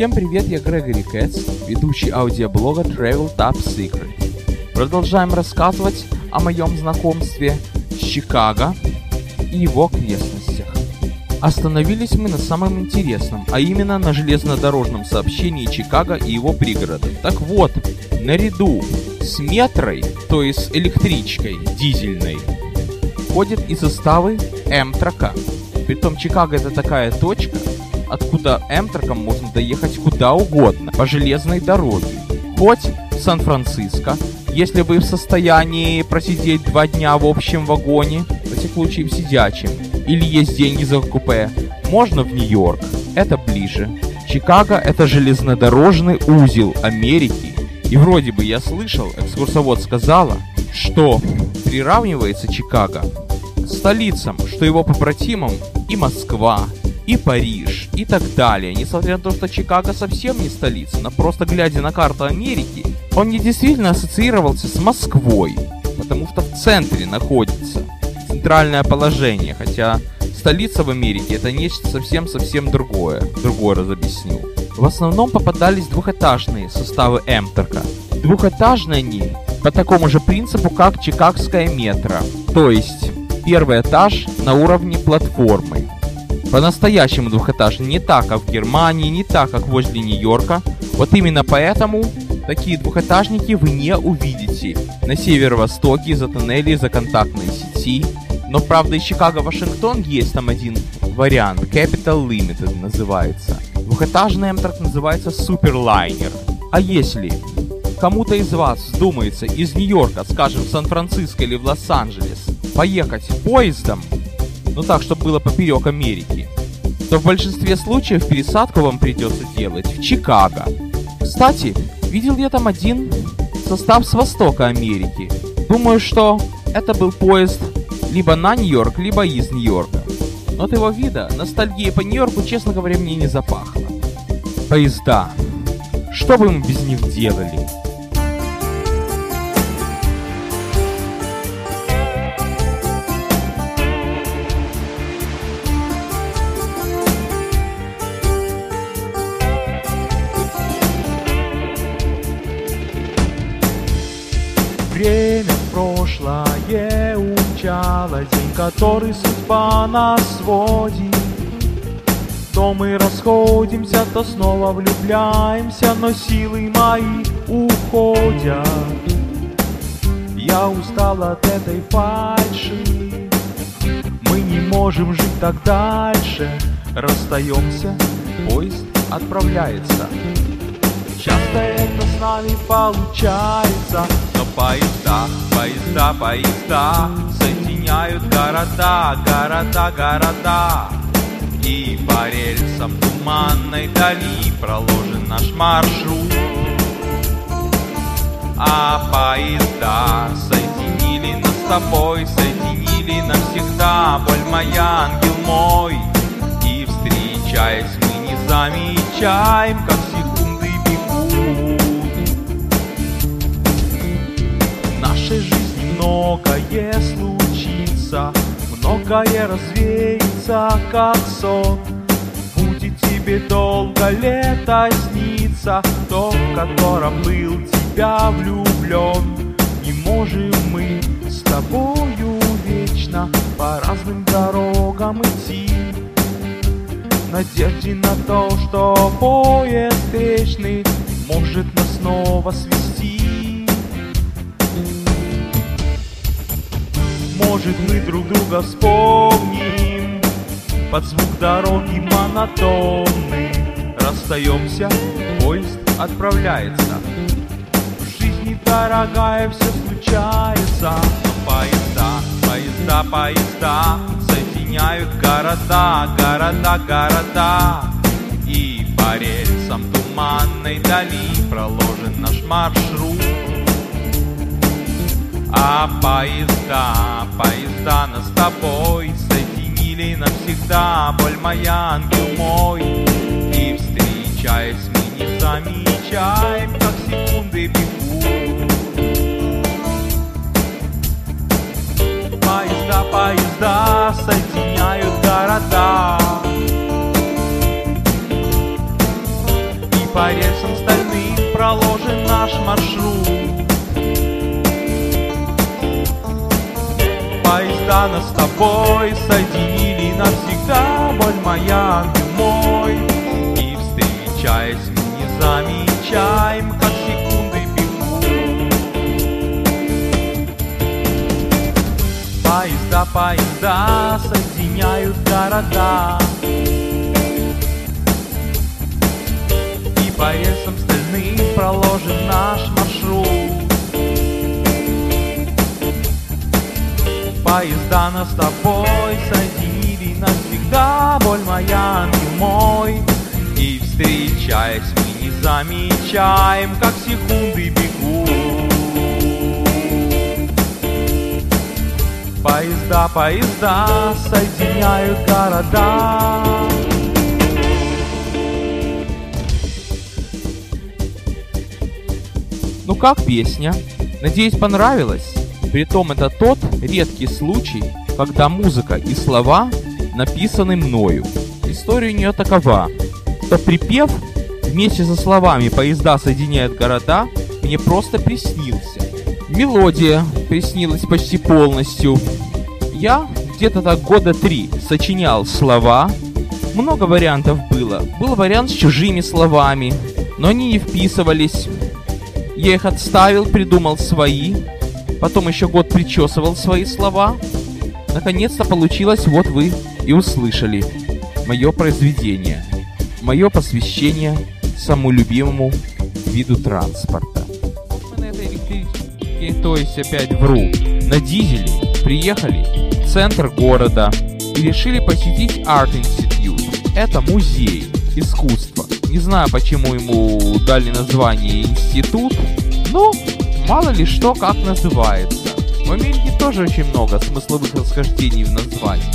Всем привет, я Грегори Кэтс, ведущий аудиоблога Travel Top Secret. Продолжаем рассказывать о моем знакомстве с Чикаго и его окрестностях. Остановились мы на самом интересном, а именно на железнодорожном сообщении Чикаго и его пригородов. Так вот, наряду с метрой, то есть электричкой дизельной, входят и составы М-трака. Притом Чикаго это такая точка, откуда М-траком можно доехать куда угодно, по железной дороге. Хоть в Сан-Франциско, если вы в состоянии просидеть два дня в общем вагоне, во всяком случае в сидячем, или есть деньги за купе, можно в Нью-Йорк, это ближе. Чикаго это железнодорожный узел Америки. И вроде бы я слышал, экскурсовод сказала, что приравнивается Чикаго к столицам, что его побратимам и Москва, и Париж, и так далее. Несмотря на то, что Чикаго совсем не столица, но просто глядя на карту Америки, он не действительно ассоциировался с Москвой, потому что в центре находится центральное положение, хотя столица в Америке это нечто совсем-совсем другое. Другой раз объясню. В основном попадались двухэтажные составы Эмтерка. Двухэтажные они по такому же принципу, как Чикагское метро. То есть, первый этаж на уровне платформы, по-настоящему двухэтажный, не так, как в Германии, не так, как возле Нью-Йорка. Вот именно поэтому такие двухэтажники вы не увидите на северо-востоке за тоннелей за контактной сети. Но правда из Чикаго-Вашингтон есть там один вариант, Capital Limited называется. Двухэтажный Amtrak называется Superliner. А если кому-то из вас вздумается из Нью-Йорка, скажем, в Сан-Франциско или в Лос-Анджелес, поехать поездом, ну так, чтобы было поперек Америки, то в большинстве случаев пересадку вам придется делать в Чикаго. Кстати, видел я там один состав с востока Америки. Думаю, что это был поезд либо на Нью-Йорк, либо из Нью-Йорка. Но от его вида ностальгия по Нью-Йорку, честно говоря, мне не запахло. Поезда. Что бы мы без них делали? Умчало, день, который судьба нас сводит. То мы расходимся, то снова влюбляемся, но силы мои уходят. Я устал от этой фальши, мы не можем жить так дальше. Расстаемся, поезд отправляется. Часто это с нами получается, но поезда, поезда, поезда Соединяют города, города, города. И по рельсам туманной дали проложен наш маршрут. А поезда соединили нас с тобой, соединили навсегда. Боль моя, ангел мой. И встречаясь мы не замечаем, как секунды бегут. В нашей жизни многое случится Многое развеется, как сон Будет тебе долго лето сниться То, в котором был тебя влюблен Не можем мы с тобою вечно По разным дорогам идти надежде на то, что поезд вечный может нас снова свести. Может мы друг друга вспомним под звук дороги монотонный. Расстаемся, поезд отправляется. В жизни, дорогая, все случается. Поезда, поезда, поезда соединяют города, города, города. И по рельсам туманной дали проложен наш маршрут. А поезда, поезда нас с тобой соединили навсегда, боль моя, ангел мой. Поезда нас с тобой соединили навсегда, боль моя, ангел мой. И встречаясь, мы не замечаем, как секунды бегут. Поезда, поезда соединяют города. И по рельсам стальным проложен наш маршрут. Поезда нас с тобой соединили навсегда, боль моя, ангел мой. И встречаясь, мы не замечаем, как секунды бегут. Поезда, поезда соединяют города. Ну как песня? Надеюсь, понравилось? Притом это тот редкий случай, когда музыка и слова написаны мною. История у нее такова, что припев вместе со словами «Поезда соединяют города» мне просто приснился. Мелодия приснилась почти полностью. Я где-то так года три сочинял слова. Много вариантов было. Был вариант с чужими словами, но они не вписывались. Я их отставил, придумал свои. Потом еще год причесывал свои слова. Наконец-то получилось, вот вы и услышали мое произведение. Мое посвящение самому любимому виду транспорта. На этой электричке, то есть опять вру, на дизеле приехали в центр города и решили посетить Art Institute. Это музей искусства. Не знаю, почему ему дали название институт, но мало ли что как называется. В Америке тоже очень много смысловых расхождений в названиях.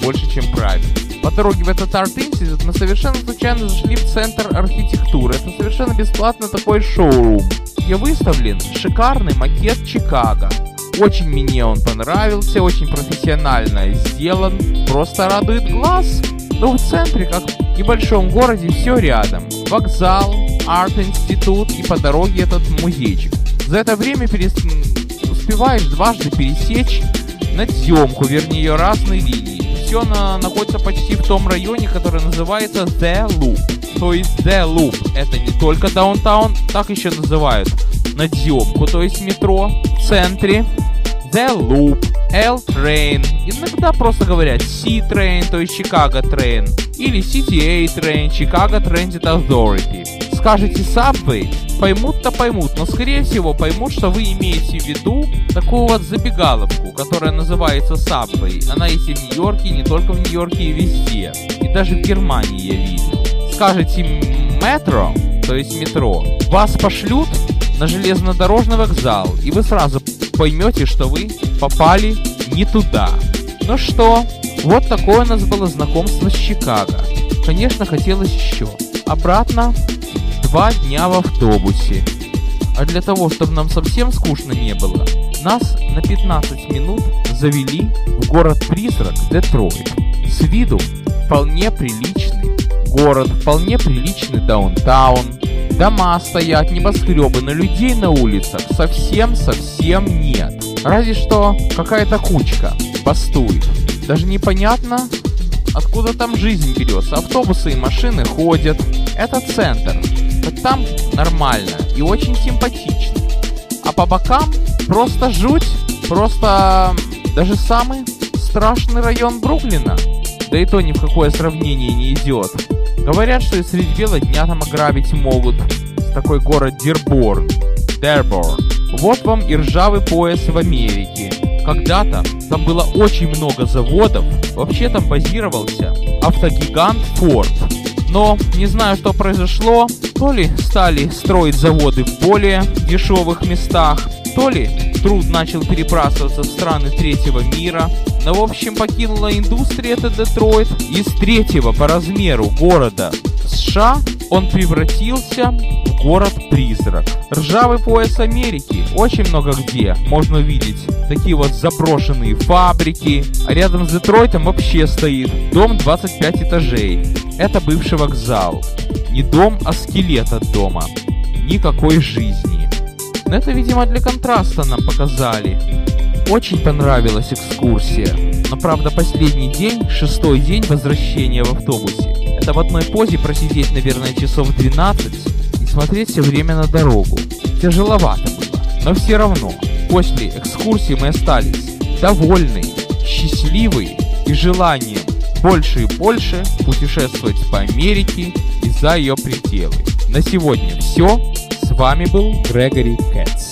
Больше, чем правильно. По дороге в этот арт-институт мы совершенно случайно зашли в центр архитектуры. Это совершенно бесплатно такой шоурум. Где выставлен шикарный макет Чикаго. Очень мне он понравился, очень профессионально сделан, просто радует глаз. Но в центре, как в небольшом городе, все рядом. Вокзал, арт-институт и по дороге этот музейчик. За это время перес... успеваешь дважды пересечь надземку, вернее ее разные линии. Все на... находится почти в том районе, который называется The Loop. То есть The Loop это не только даунтаун, так еще называют надземку, то есть метро в центре. The Loop, L-Train, иногда просто говорят C-Train, то есть Chicago Train, или CTA Train, Chicago Transit Authority. Скажете Subway, поймут-то поймут, но скорее всего поймут, что вы имеете в виду такую вот забегаловку, которая называется Subway. Она есть и в Нью-Йорке, не только в Нью-Йорке, и везде. И даже в Германии я видел. Скажете метро, то есть метро, вас пошлют на железнодорожный вокзал, и вы сразу поймете, что вы попали не туда. Ну что, вот такое у нас было знакомство с Чикаго. Конечно, хотелось еще. Обратно два дня в автобусе. А для того, чтобы нам совсем скучно не было, нас на 15 минут завели в город-призрак Детройт. С виду вполне приличный город, вполне приличный даунтаун, Дома стоят, небоскребы, но людей на улицах совсем-совсем нет. Разве что какая-то кучка бастует. Даже непонятно, откуда там жизнь берется. Автобусы и машины ходят. Это центр. Так там нормально и очень симпатично. А по бокам просто жуть. Просто даже самый страшный район Бруклина. Да и то ни в какое сравнение не идет. Говорят, что и среди бела дня там ограбить могут. Такой город Дерборн. Дерборн. Вот вам и ржавый пояс в Америке. Когда-то там было очень много заводов. Вообще там базировался автогигант Ford. Но не знаю, что произошло. То ли стали строить заводы в более дешевых местах, то ли труд начал перебрасываться в страны третьего мира. Но в общем покинула индустрия это Детройт. Из третьего по размеру города США он превратился в город-призрак. Ржавый пояс Америки. Очень много где можно увидеть такие вот заброшенные фабрики. А рядом с Детройтом вообще стоит дом 25 этажей. Это бывший вокзал. Не дом, а скелет от дома. Никакой жизни. Но это, видимо, для контраста нам показали. Очень понравилась экскурсия. Но правда последний день, шестой день возвращения в автобусе. Это в одной позе просидеть, наверное, часов 12 и смотреть все время на дорогу. Тяжеловато было. Но все равно, после экскурсии мы остались довольны, счастливы и желанием больше и больше путешествовать по Америке и за ее пределы. На сегодня все. С вами был Грегори Кэтс.